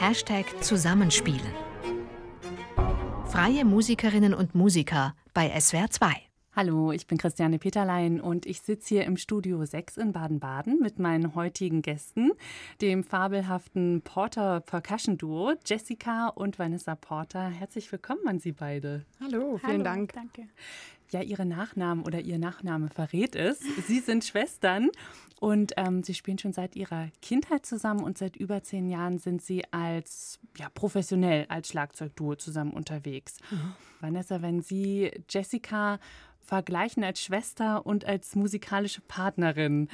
Hashtag Zusammenspielen. Freie Musikerinnen und Musiker bei SWR 2. Hallo, ich bin Christiane Peterlein und ich sitze hier im Studio 6 in Baden-Baden mit meinen heutigen Gästen, dem fabelhaften Porter Percussion Duo Jessica und Vanessa Porter. Herzlich willkommen an Sie beide. Hallo, vielen Hallo, Dank. Danke. Ja, Ihre Nachnamen oder Ihr Nachname verrät es. Sie sind Schwestern und ähm, Sie spielen schon seit Ihrer Kindheit zusammen und seit über zehn Jahren sind Sie als ja, professionell als Schlagzeugduo zusammen unterwegs. Mhm. Vanessa, wenn Sie Jessica vergleichen als Schwester und als musikalische Partnerin,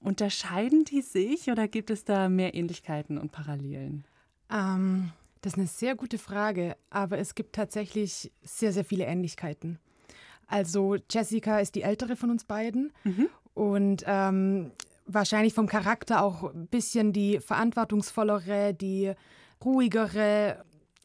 unterscheiden die sich oder gibt es da mehr Ähnlichkeiten und Parallelen? Ähm, das ist eine sehr gute Frage, aber es gibt tatsächlich sehr, sehr viele Ähnlichkeiten. Also Jessica ist die ältere von uns beiden mhm. und ähm, wahrscheinlich vom Charakter auch ein bisschen die verantwortungsvollere, die ruhigere.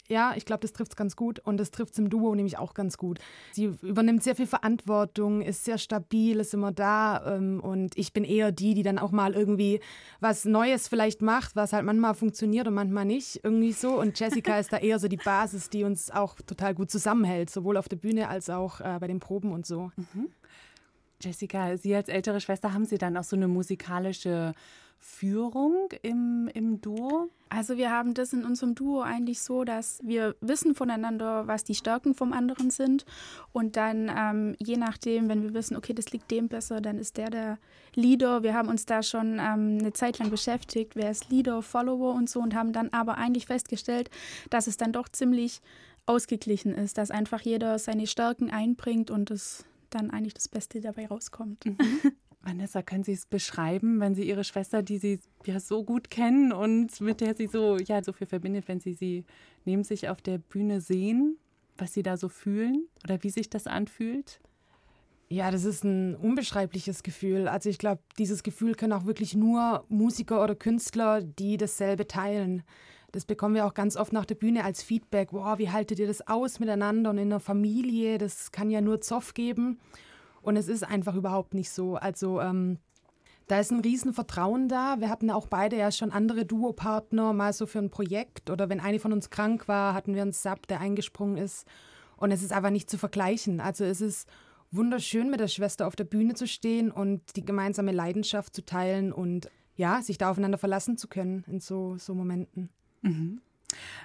Ja, ich glaube, das trifft es ganz gut und das trifft es im Duo nämlich auch ganz gut. Sie übernimmt sehr viel Verantwortung, ist sehr stabil, ist immer da ähm, und ich bin eher die, die dann auch mal irgendwie was Neues vielleicht macht, was halt manchmal funktioniert und manchmal nicht, irgendwie so. Und Jessica ist da eher so die Basis, die uns auch total gut zusammenhält, sowohl auf der Bühne als auch äh, bei den Proben und so. Mhm. Jessica, Sie als ältere Schwester, haben Sie dann auch so eine musikalische Führung im, im Duo? Also wir haben das in unserem Duo eigentlich so, dass wir wissen voneinander, was die Stärken vom anderen sind und dann ähm, je nachdem, wenn wir wissen, okay, das liegt dem besser, dann ist der der Leader. Wir haben uns da schon ähm, eine Zeit lang beschäftigt, wer ist Leader, Follower und so und haben dann aber eigentlich festgestellt, dass es dann doch ziemlich ausgeglichen ist, dass einfach jeder seine Stärken einbringt und es dann eigentlich das Beste dabei rauskommt. Mhm. Vanessa, können Sie es beschreiben, wenn Sie Ihre Schwester, die Sie ja so gut kennen und mit der Sie so, ja, so viel verbindet, wenn Sie sie neben sich auf der Bühne sehen, was Sie da so fühlen oder wie sich das anfühlt? Ja, das ist ein unbeschreibliches Gefühl. Also ich glaube, dieses Gefühl können auch wirklich nur Musiker oder Künstler, die dasselbe teilen. Das bekommen wir auch ganz oft nach der Bühne als Feedback. Wow, wie haltet ihr das aus miteinander und in der Familie? Das kann ja nur Zoff geben. Und es ist einfach überhaupt nicht so. Also ähm, da ist ein Riesenvertrauen da. Wir hatten auch beide ja schon andere Duopartner, mal so für ein Projekt. Oder wenn eine von uns krank war, hatten wir einen Sub, der eingesprungen ist. Und es ist einfach nicht zu vergleichen. Also es ist wunderschön, mit der Schwester auf der Bühne zu stehen und die gemeinsame Leidenschaft zu teilen und ja, sich da aufeinander verlassen zu können in so, so Momenten. Mhm.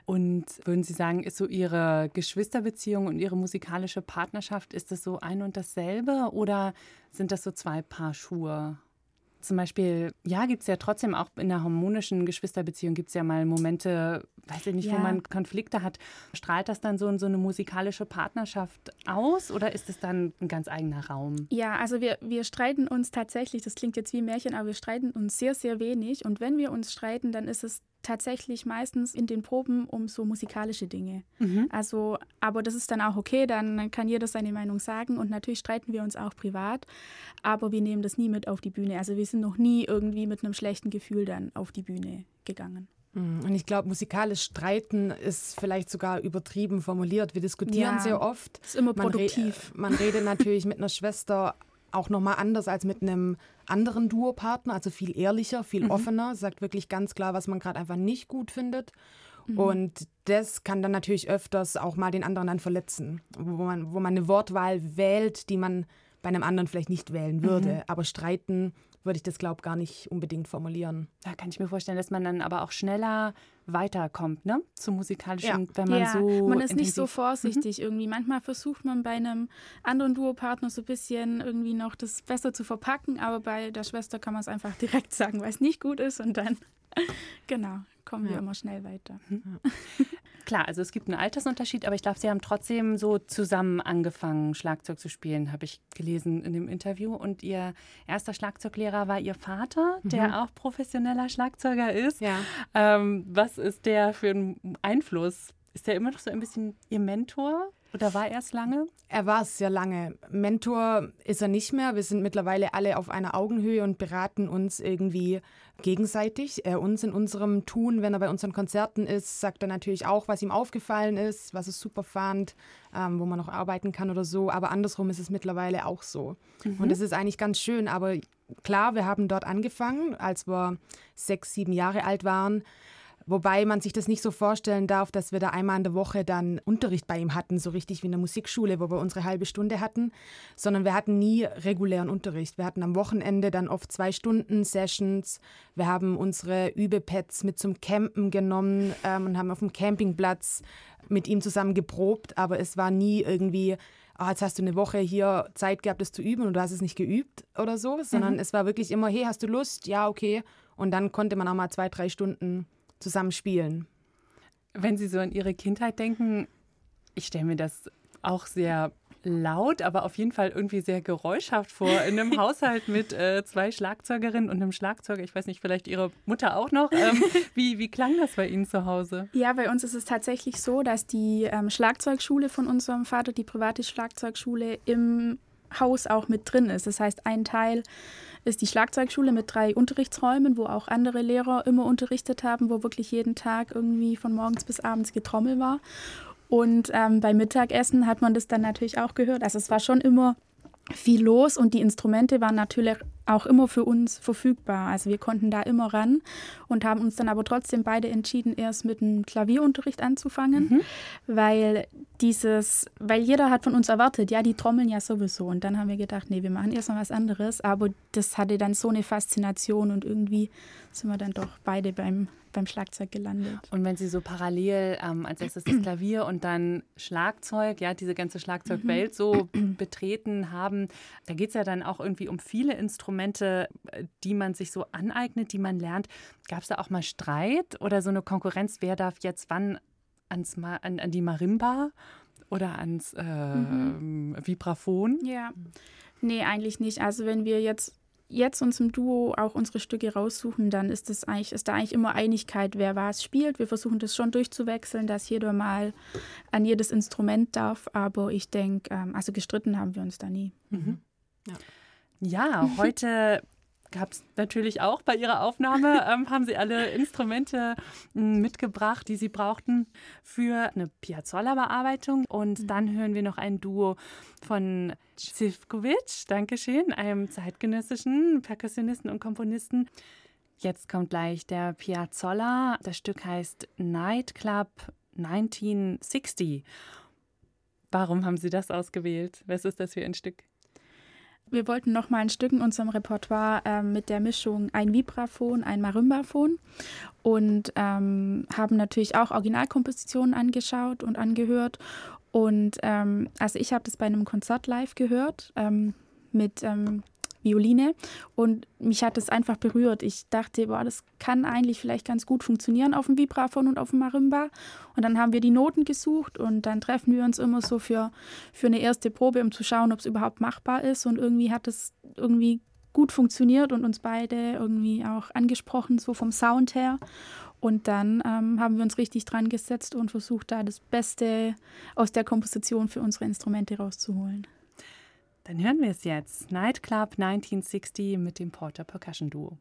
Und würden Sie sagen, ist so Ihre Geschwisterbeziehung und Ihre musikalische Partnerschaft, ist das so ein und dasselbe oder sind das so zwei Paar Schuhe? Zum Beispiel, ja, gibt es ja trotzdem auch in einer harmonischen Geschwisterbeziehung gibt es ja mal Momente, weiß ich nicht, ja. wo man Konflikte hat. Strahlt das dann so in so eine musikalische Partnerschaft aus oder ist es dann ein ganz eigener Raum? Ja, also wir, wir streiten uns tatsächlich, das klingt jetzt wie ein Märchen, aber wir streiten uns sehr, sehr wenig. Und wenn wir uns streiten, dann ist es tatsächlich meistens in den Proben um so musikalische Dinge. Mhm. Also, aber das ist dann auch okay, dann kann jeder seine Meinung sagen und natürlich streiten wir uns auch privat, aber wir nehmen das nie mit auf die Bühne. Also wir sind noch nie irgendwie mit einem schlechten Gefühl dann auf die Bühne gegangen. Mhm. Und ich glaube, musikalisch streiten ist vielleicht sogar übertrieben formuliert. Wir diskutieren ja, sehr oft. Ist immer produktiv. Man, re man redet natürlich mit einer Schwester auch nochmal anders als mit einem anderen Duopartner, also viel ehrlicher, viel mhm. offener, sagt wirklich ganz klar, was man gerade einfach nicht gut findet. Mhm. Und das kann dann natürlich öfters auch mal den anderen dann verletzen, wo man, wo man eine Wortwahl wählt, die man bei einem anderen vielleicht nicht wählen würde. Mhm. Aber streiten würde ich das, glaube ich, gar nicht unbedingt formulieren. Da kann ich mir vorstellen, dass man dann aber auch schneller weiterkommt, ne? Zum musikalischen, ja. wenn man ja, so. Man ist nicht so vorsichtig mhm. irgendwie. Manchmal versucht man bei einem anderen Duopartner so ein bisschen irgendwie noch das besser zu verpacken, aber bei der Schwester kann man es einfach direkt sagen, weil es nicht gut ist und dann, genau, kommen ja. wir immer schnell weiter. Mhm. Klar, also es gibt einen Altersunterschied, aber ich glaube, Sie haben trotzdem so zusammen angefangen, Schlagzeug zu spielen, habe ich gelesen in dem Interview. Und Ihr erster Schlagzeuglehrer war Ihr Vater, der mhm. auch professioneller Schlagzeuger ist. Ja. Ähm, was ist der für ein Einfluss? Ist der immer noch so ein bisschen Ihr Mentor? Oder war er es lange? Er war es sehr lange. Mentor ist er nicht mehr. Wir sind mittlerweile alle auf einer Augenhöhe und beraten uns irgendwie gegenseitig. Er uns in unserem Tun, wenn er bei unseren Konzerten ist, sagt er natürlich auch, was ihm aufgefallen ist, was er super fand, ähm, wo man noch arbeiten kann oder so. Aber andersrum ist es mittlerweile auch so. Mhm. Und es ist eigentlich ganz schön. Aber klar, wir haben dort angefangen, als wir sechs, sieben Jahre alt waren Wobei man sich das nicht so vorstellen darf, dass wir da einmal in der Woche dann Unterricht bei ihm hatten, so richtig wie in der Musikschule, wo wir unsere halbe Stunde hatten, sondern wir hatten nie regulären Unterricht. Wir hatten am Wochenende dann oft zwei Stunden Sessions. Wir haben unsere Übepads mit zum Campen genommen ähm, und haben auf dem Campingplatz mit ihm zusammen geprobt, aber es war nie irgendwie, oh, jetzt hast du eine Woche hier Zeit gehabt, das zu üben und du hast es nicht geübt oder so, sondern mhm. es war wirklich immer, hey, hast du Lust? Ja, okay. Und dann konnte man auch mal zwei, drei Stunden zusammen spielen. Wenn Sie so an Ihre Kindheit denken, ich stelle mir das auch sehr laut, aber auf jeden Fall irgendwie sehr geräuschhaft vor. In einem Haushalt mit äh, zwei Schlagzeugerinnen und einem Schlagzeuger. Ich weiß nicht, vielleicht Ihre Mutter auch noch. Ähm, wie, wie klang das bei Ihnen zu Hause? Ja, bei uns ist es tatsächlich so, dass die ähm, Schlagzeugschule von unserem Vater, die private Schlagzeugschule, im Haus auch mit drin ist. Das heißt, ein Teil ist die Schlagzeugschule mit drei Unterrichtsräumen, wo auch andere Lehrer immer unterrichtet haben, wo wirklich jeden Tag irgendwie von morgens bis abends Getrommel war. Und ähm, beim Mittagessen hat man das dann natürlich auch gehört. Also es war schon immer viel los und die Instrumente waren natürlich auch immer für uns verfügbar. Also wir konnten da immer ran und haben uns dann aber trotzdem beide entschieden, erst mit dem Klavierunterricht anzufangen, mhm. weil dieses, weil jeder hat von uns erwartet, ja, die trommeln ja sowieso. Und dann haben wir gedacht, nee, wir machen erst mal was anderes. Aber das hatte dann so eine Faszination und irgendwie sind wir dann doch beide beim, beim Schlagzeug gelandet. Und wenn Sie so parallel ähm, als erstes das Klavier und dann Schlagzeug, ja, diese ganze Schlagzeugwelt so betreten haben, da geht es ja dann auch irgendwie um viele Instrumente, äh, die man sich so aneignet, die man lernt. Gab es da auch mal Streit oder so eine Konkurrenz, wer darf jetzt wann ans Ma an, an die Marimba oder ans äh, mhm. Vibraphon? Ja. Nee, eigentlich nicht. Also wenn wir jetzt jetzt uns im Duo auch unsere Stücke raussuchen, dann ist das eigentlich, ist da eigentlich immer Einigkeit, wer was spielt. Wir versuchen das schon durchzuwechseln, dass jeder mal an jedes Instrument darf, aber ich denke, ähm, also gestritten haben wir uns da nie. Mhm. Ja. ja, heute gab es natürlich auch bei Ihrer Aufnahme, ähm, haben Sie alle Instrumente hm, mitgebracht, die Sie brauchten für eine Piazzolla-Bearbeitung. Und mhm. dann hören wir noch ein Duo von Zivkovic, Dankeschön, einem zeitgenössischen Perkussionisten und Komponisten. Jetzt kommt gleich der Piazzolla. Das Stück heißt Nightclub 1960. Warum haben Sie das ausgewählt? Was ist das für ein Stück? Wir wollten noch mal ein Stück in unserem Repertoire äh, mit der Mischung ein Vibraphon, ein Marimbaphon und ähm, haben natürlich auch Originalkompositionen angeschaut und angehört. Und ähm, also ich habe das bei einem Konzert live gehört ähm, mit ähm, Violine. Und mich hat es einfach berührt. Ich dachte, boah, das kann eigentlich vielleicht ganz gut funktionieren auf dem Vibraphon und auf dem Marimba. Und dann haben wir die Noten gesucht und dann treffen wir uns immer so für, für eine erste Probe, um zu schauen, ob es überhaupt machbar ist. Und irgendwie hat es irgendwie gut funktioniert und uns beide irgendwie auch angesprochen, so vom Sound her. Und dann ähm, haben wir uns richtig dran gesetzt und versucht, da das Beste aus der Komposition für unsere Instrumente rauszuholen. Dann hören wir es jetzt. Nightclub 1960 mit dem Porter Percussion Duo.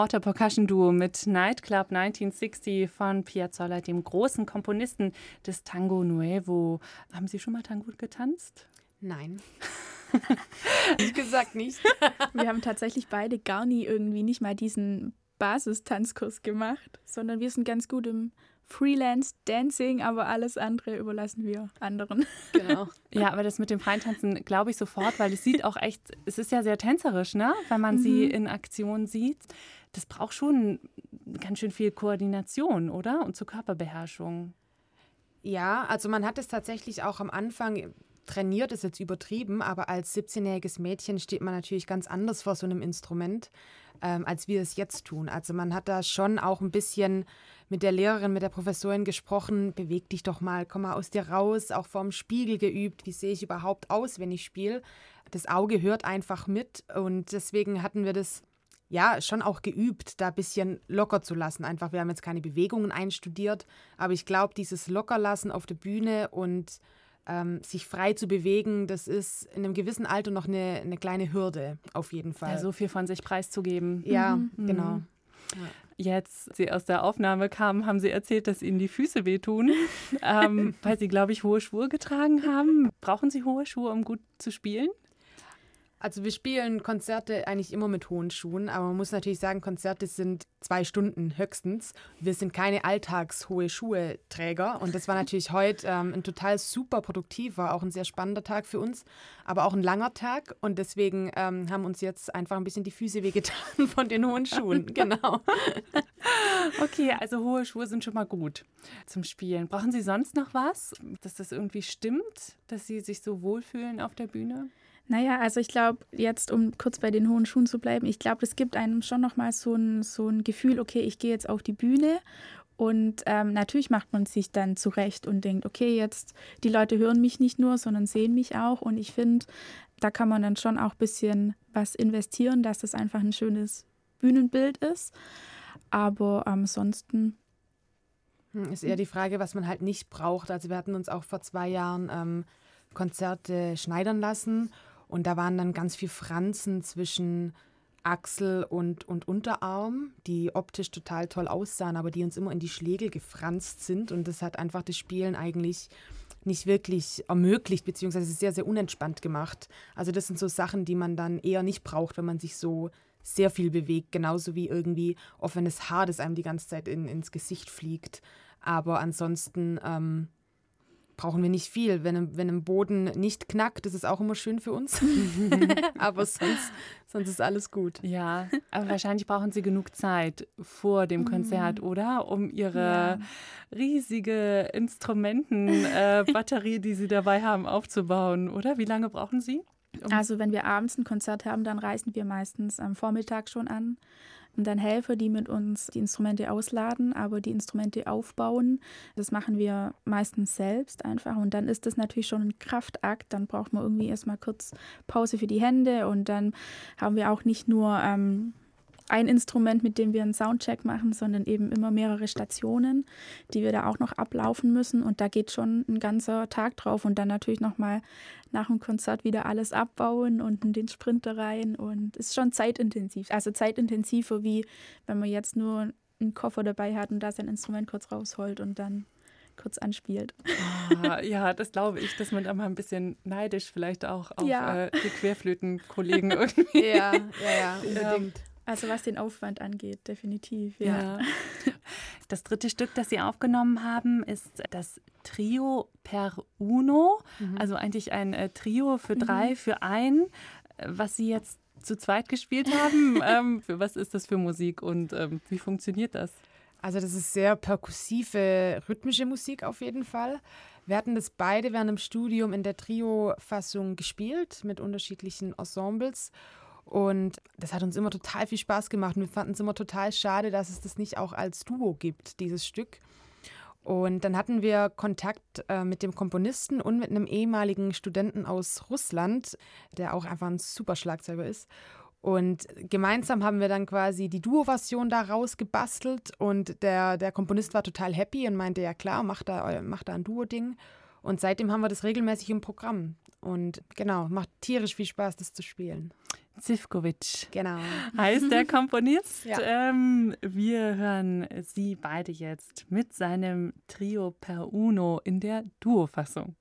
Porter Percussion Duo mit Nightclub 1960 von Piazzolla, dem großen Komponisten des Tango Nuevo. Haben Sie schon mal Tango getanzt? Nein. ich gesagt nicht. Wir haben tatsächlich beide gar nie irgendwie nicht mal diesen Basistanzkurs gemacht, sondern wir sind ganz gut im Freelance Dancing, aber alles andere überlassen wir anderen. Genau. ja, aber das mit dem Freien glaube ich sofort, weil es sieht auch echt, es ist ja sehr tänzerisch, ne? Wenn man mhm. sie in Aktion sieht. Das braucht schon ganz schön viel Koordination, oder? Und zur Körperbeherrschung. Ja, also man hat es tatsächlich auch am Anfang trainiert, ist jetzt übertrieben, aber als 17-jähriges Mädchen steht man natürlich ganz anders vor so einem Instrument, ähm, als wir es jetzt tun. Also man hat da schon auch ein bisschen mit der Lehrerin, mit der Professorin gesprochen, beweg dich doch mal, komm mal aus dir raus, auch vorm Spiegel geübt, wie sehe ich überhaupt aus, wenn ich spiele. Das Auge hört einfach mit und deswegen hatten wir das ja schon auch geübt, da ein bisschen locker zu lassen. Einfach, wir haben jetzt keine Bewegungen einstudiert, aber ich glaube, dieses Lockerlassen auf der Bühne und ähm, sich frei zu bewegen, das ist in einem gewissen Alter noch eine, eine kleine Hürde, auf jeden Fall. Ja, so viel von sich preiszugeben. Ja, mhm. genau. Mhm. Ja jetzt Sie aus der Aufnahme kamen, haben Sie erzählt, dass Ihnen die Füße wehtun, ähm, weil Sie, glaube ich, hohe Schuhe getragen haben. Brauchen Sie hohe Schuhe, um gut zu spielen? Also wir spielen Konzerte eigentlich immer mit hohen Schuhen, aber man muss natürlich sagen, Konzerte sind zwei Stunden höchstens. Wir sind keine alltagshohe Schuhe-Träger und das war natürlich heute ähm, ein total super produktiver, auch ein sehr spannender Tag für uns, aber auch ein langer Tag und deswegen ähm, haben uns jetzt einfach ein bisschen die Füße wehgetan von den hohen Schuhen, genau. Okay, also hohe Schuhe sind schon mal gut zum Spielen. Brauchen Sie sonst noch was, dass das irgendwie stimmt, dass Sie sich so wohlfühlen auf der Bühne? Naja, also ich glaube, jetzt, um kurz bei den hohen Schuhen zu bleiben, ich glaube, das gibt einem schon nochmal so ein, so ein Gefühl, okay, ich gehe jetzt auf die Bühne und ähm, natürlich macht man sich dann zurecht und denkt, okay, jetzt die Leute hören mich nicht nur, sondern sehen mich auch. Und ich finde, da kann man dann schon auch ein bisschen was investieren, dass das einfach ein schönes Bühnenbild ist. Aber ansonsten. Hm, ist eher die Frage, was man halt nicht braucht. Also wir hatten uns auch vor zwei Jahren ähm, Konzerte schneidern lassen und da waren dann ganz viel Franzen zwischen Achsel und, und Unterarm, die optisch total toll aussahen, aber die uns immer in die Schlägel gefranst sind. Und das hat einfach das Spielen eigentlich nicht wirklich ermöglicht, beziehungsweise sehr, sehr unentspannt gemacht. Also das sind so Sachen, die man dann eher nicht braucht, wenn man sich so sehr viel bewegt, genauso wie irgendwie offenes Haar, das einem die ganze Zeit in, ins Gesicht fliegt. Aber ansonsten ähm, brauchen wir nicht viel. Wenn, wenn im Boden nicht knackt, ist es auch immer schön für uns. aber sonst, sonst ist alles gut. Ja, aber wahrscheinlich brauchen Sie genug Zeit vor dem Konzert, mhm. oder? Um Ihre ja. riesige Instrumentenbatterie, äh, die Sie dabei haben, aufzubauen, oder? Wie lange brauchen Sie? Um also wenn wir abends ein Konzert haben, dann reisen wir meistens am Vormittag schon an und dann Helfer, die mit uns die Instrumente ausladen, aber die Instrumente aufbauen. Das machen wir meistens selbst einfach. Und dann ist das natürlich schon ein Kraftakt. Dann braucht man irgendwie erstmal kurz Pause für die Hände. Und dann haben wir auch nicht nur ähm, ein Instrument, mit dem wir einen Soundcheck machen, sondern eben immer mehrere Stationen, die wir da auch noch ablaufen müssen. Und da geht schon ein ganzer Tag drauf und dann natürlich nochmal nach dem Konzert wieder alles abbauen und in den Sprinter rein. Und es ist schon zeitintensiv. Also zeitintensiver, wie wenn man jetzt nur einen Koffer dabei hat und da sein Instrument kurz rausholt und dann kurz anspielt. Ah, ja, das glaube ich, dass man da mal ein bisschen neidisch vielleicht auch auf ja. äh, die Querflötenkollegen irgendwie. Ja, ja, ja, unbedingt. Also was den Aufwand angeht, definitiv, ja. ja. Das dritte Stück, das Sie aufgenommen haben, ist das Trio per Uno, mhm. also eigentlich ein äh, Trio für mhm. drei, mhm. für ein, was Sie jetzt zu zweit gespielt haben. ähm, für was ist das für Musik und ähm, wie funktioniert das? Also das ist sehr perkussive, rhythmische Musik auf jeden Fall. Wir hatten das beide während dem Studium in der Trio-Fassung gespielt mit unterschiedlichen Ensembles und das hat uns immer total viel Spaß gemacht. Und wir fanden es immer total schade, dass es das nicht auch als Duo gibt, dieses Stück. Und dann hatten wir Kontakt äh, mit dem Komponisten und mit einem ehemaligen Studenten aus Russland, der auch einfach ein super Schlagzeuger ist. Und gemeinsam haben wir dann quasi die Duo-Version da rausgebastelt und der, der Komponist war total happy und meinte, ja klar, mach da, mach da ein Duo-Ding. Und seitdem haben wir das regelmäßig im Programm. Und genau, macht tierisch viel Spaß, das zu spielen. Zivkovic. Genau. Heißt der Komponist. Ja. ähm, wir hören Sie beide jetzt mit seinem Trio per Uno in der Duo-Fassung.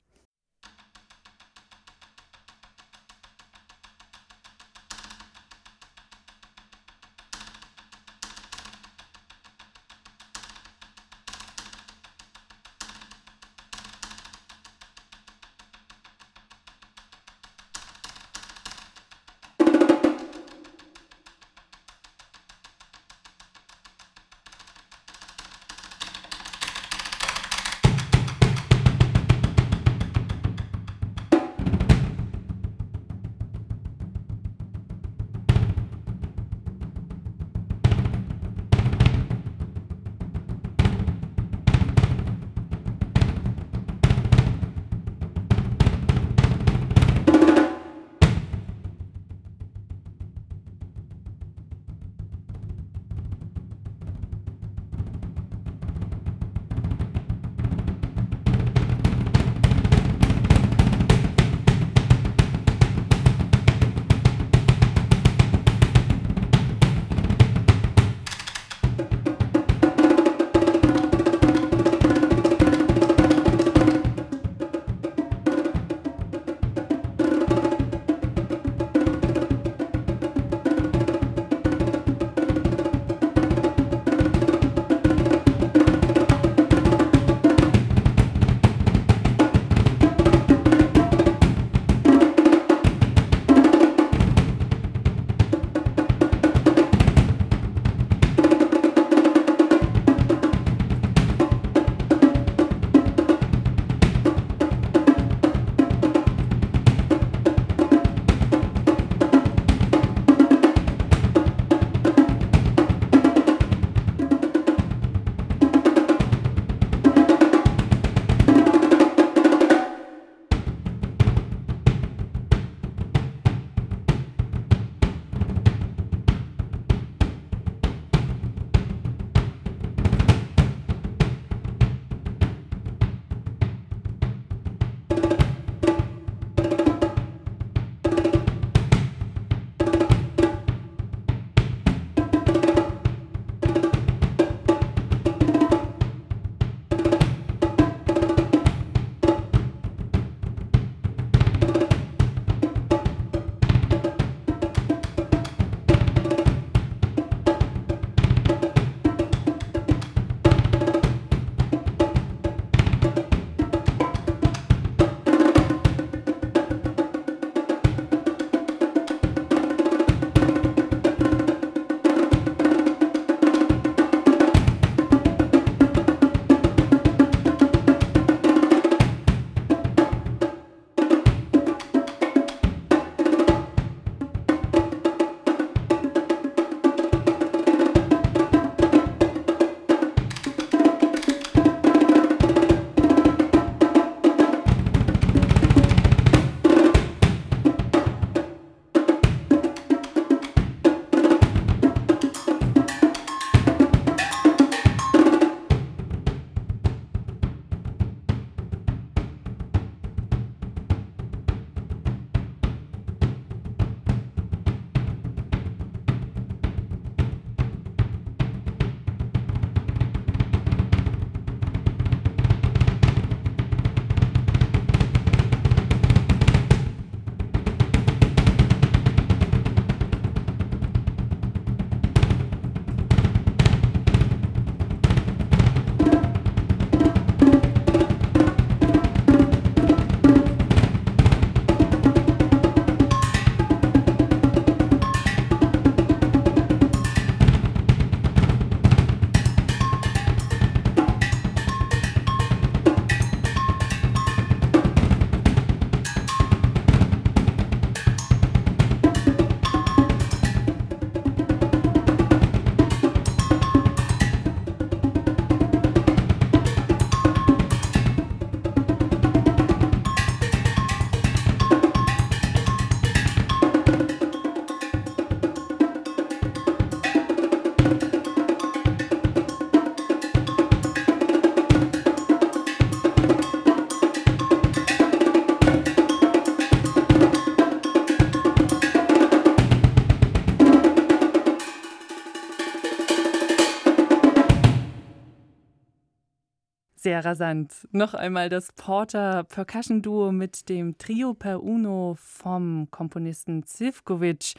Sehr rasant. Noch einmal das Porter Percussion Duo mit dem Trio per Uno vom Komponisten Zivkovic.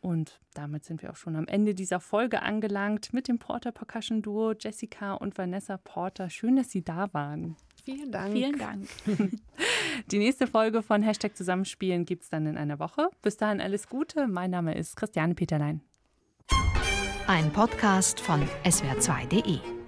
Und damit sind wir auch schon am Ende dieser Folge angelangt mit dem Porter Percussion Duo Jessica und Vanessa Porter. Schön, dass Sie da waren. Vielen Dank. Vielen Dank. Die nächste Folge von Hashtag Zusammenspielen gibt es dann in einer Woche. Bis dahin alles Gute. Mein Name ist Christiane Peterlein. Ein Podcast von swr2.de